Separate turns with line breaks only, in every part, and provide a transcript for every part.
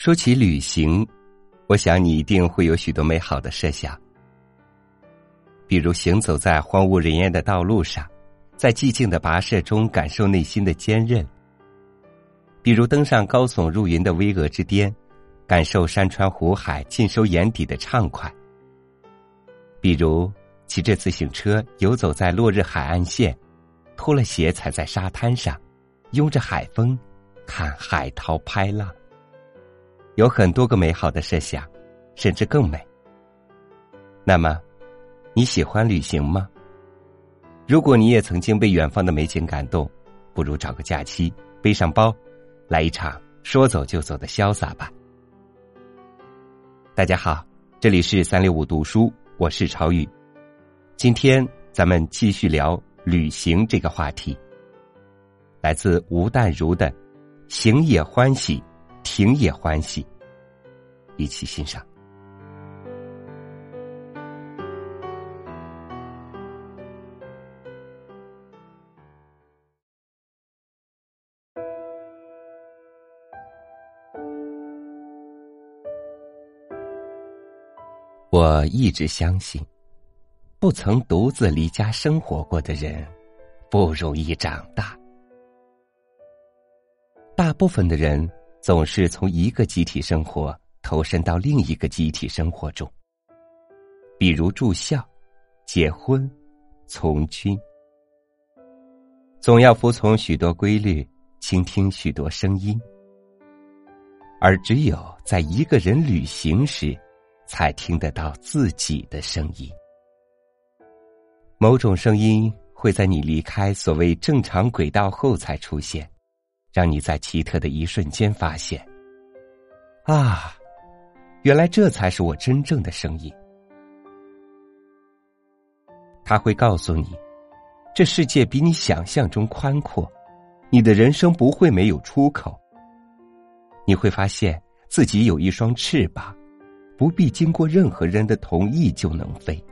说起旅行，我想你一定会有许多美好的设想，比如行走在荒无人烟的道路上，在寂静的跋涉中感受内心的坚韧；比如登上高耸入云的巍峨之巅，感受山川湖海尽收眼底的畅快；比如骑着自行车游走在落日海岸线，脱了鞋踩在沙滩上，拥着海风，看海涛拍浪。有很多个美好的设想，甚至更美。那么，你喜欢旅行吗？如果你也曾经被远方的美景感动，不如找个假期，背上包，来一场说走就走的潇洒吧。大家好，这里是三六五读书，我是朝宇。今天咱们继续聊旅行这个话题。来自吴淡如的“行也欢喜”。停也欢喜，一起欣赏。我一直相信，不曾独自离家生活过的人，不容易长大。大部分的人。总是从一个集体生活投身到另一个集体生活中，比如住校、结婚、从军，总要服从许多规律，倾听许多声音，而只有在一个人旅行时，才听得到自己的声音。某种声音会在你离开所谓正常轨道后才出现。让你在奇特的一瞬间发现，啊，原来这才是我真正的声音。他会告诉你，这世界比你想象中宽阔，你的人生不会没有出口。你会发现自己有一双翅膀，不必经过任何人的同意就能飞。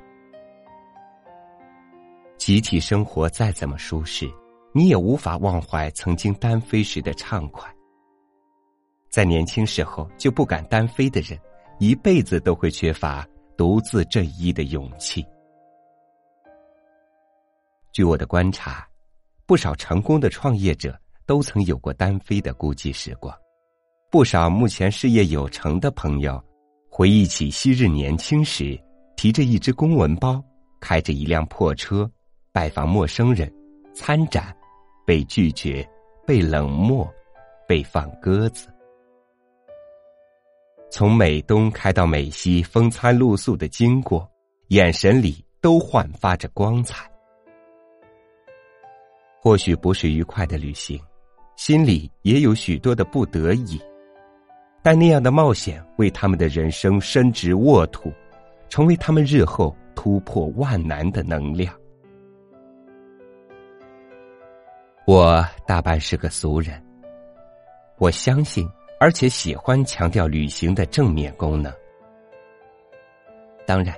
集体生活再怎么舒适。你也无法忘怀曾经单飞时的畅快。在年轻时候就不敢单飞的人，一辈子都会缺乏独自振衣的勇气。据我的观察，不少成功的创业者都曾有过单飞的孤寂时光。不少目前事业有成的朋友，回忆起昔日年轻时，提着一只公文包，开着一辆破车，拜访陌生人，参展。被拒绝，被冷漠，被放鸽子。从美东开到美西，风餐露宿的经过，眼神里都焕发着光彩。或许不是愉快的旅行，心里也有许多的不得已，但那样的冒险为他们的人生伸直沃土，成为他们日后突破万难的能量。我大半是个俗人，我相信而且喜欢强调旅行的正面功能。当然，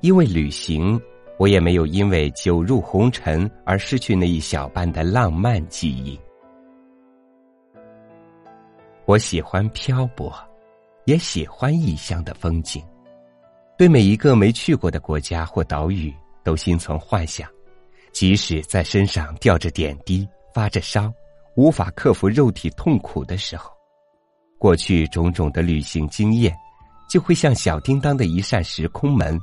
因为旅行，我也没有因为久入红尘而失去那一小半的浪漫记忆。我喜欢漂泊，也喜欢异乡的风景，对每一个没去过的国家或岛屿都心存幻想，即使在身上吊着点滴。发着烧，无法克服肉体痛苦的时候，过去种种的旅行经验，就会像小叮当的一扇时空门，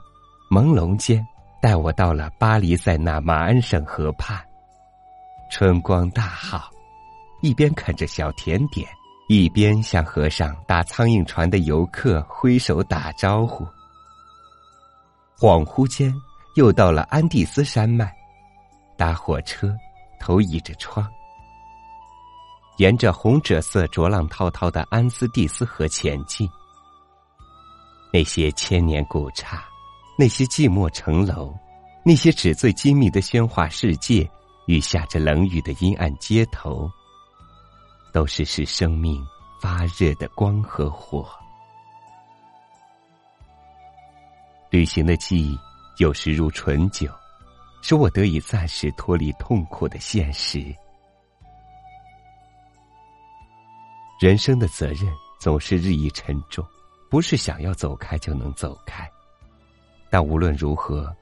朦胧间带我到了巴黎塞纳马恩省河畔。春光大好，一边啃着小甜点，一边向河上搭苍蝇船的游客挥手打招呼。恍惚间，又到了安第斯山脉，搭火车。头倚着窗，沿着红赭色、浊浪滔滔的安斯蒂斯河前进。那些千年古刹，那些寂寞城楼，那些纸醉金迷的喧哗世界与下着冷雨的阴暗街头，都是使生命发热的光和火。旅行的记忆，有时如醇酒。使我得以暂时脱离痛苦的现实。人生的责任总是日益沉重，不是想要走开就能走开。但无论如何，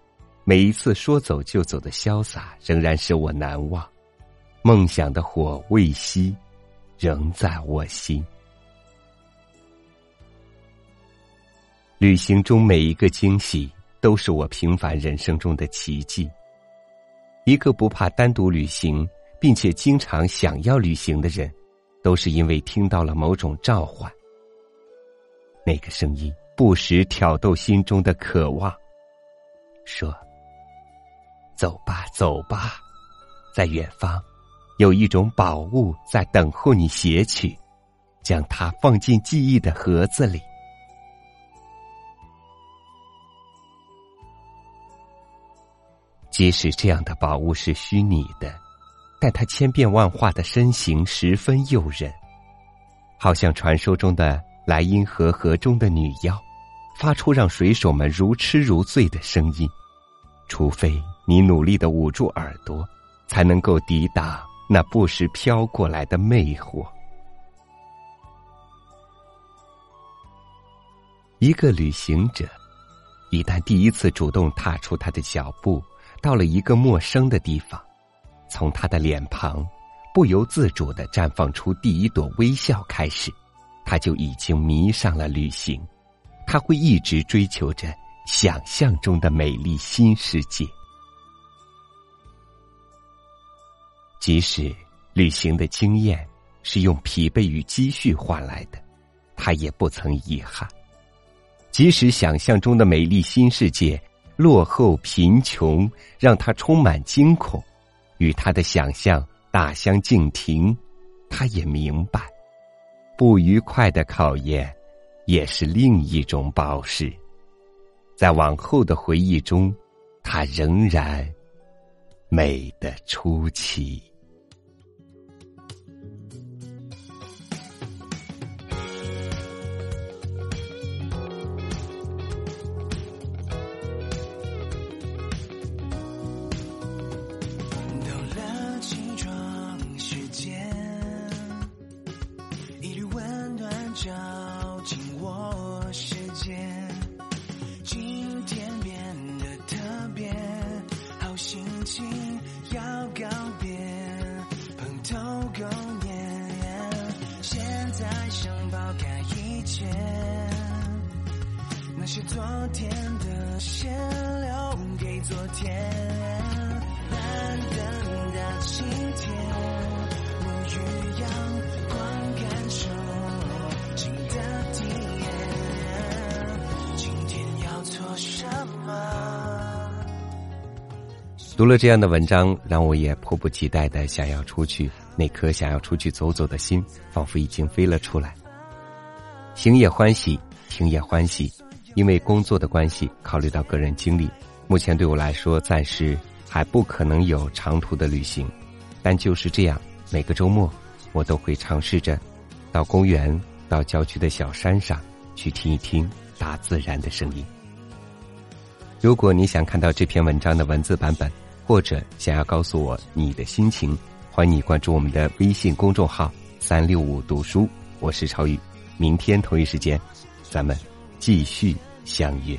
每一次说走就走的潇洒，仍然使我难忘。梦想的火未熄，仍在我心。旅行中每一个惊喜，都是我平凡人生中的奇迹。一个不怕单独旅行，并且经常想要旅行的人，都是因为听到了某种召唤。那个声音不时挑逗心中的渴望，说：“走吧，走吧，在远方，有一种宝物在等候你携取，将它放进记忆的盒子里。”即使这样的宝物是虚拟的，但他千变万化的身形十分诱人，好像传说中的莱茵河河中的女妖，发出让水手们如痴如醉的声音。除非你努力的捂住耳朵，才能够抵挡那不时飘过来的魅惑。一个旅行者，一旦第一次主动踏出他的脚步。到了一个陌生的地方，从他的脸庞不由自主的绽放出第一朵微笑开始，他就已经迷上了旅行。他会一直追求着想象中的美丽新世界，即使旅行的经验是用疲惫与积蓄换来的，他也不曾遗憾。即使想象中的美丽新世界。落后、贫穷让他充满惊恐，与他的想象大相径庭。他也明白，不愉快的考验也是另一种宝石。在往后的回忆中，他仍然美得出奇。
昨天，难等到今天，我欲阳光感受新的体验。今天要做什么？
读了这样的文章，让我也迫不及待的想要出去。那颗想要出去走走的心，仿佛已经飞了出来。行也欢喜，听也欢喜。因为工作的关系，考虑到个人经历，目前对我来说暂时还不可能有长途的旅行。但就是这样，每个周末我都会尝试着到公园、到郊区的小山上去听一听大自然的声音。如果你想看到这篇文章的文字版本，或者想要告诉我你的心情，欢迎你关注我们的微信公众号“三六五读书”。我是超宇，明天同一时间，咱们。继续相约。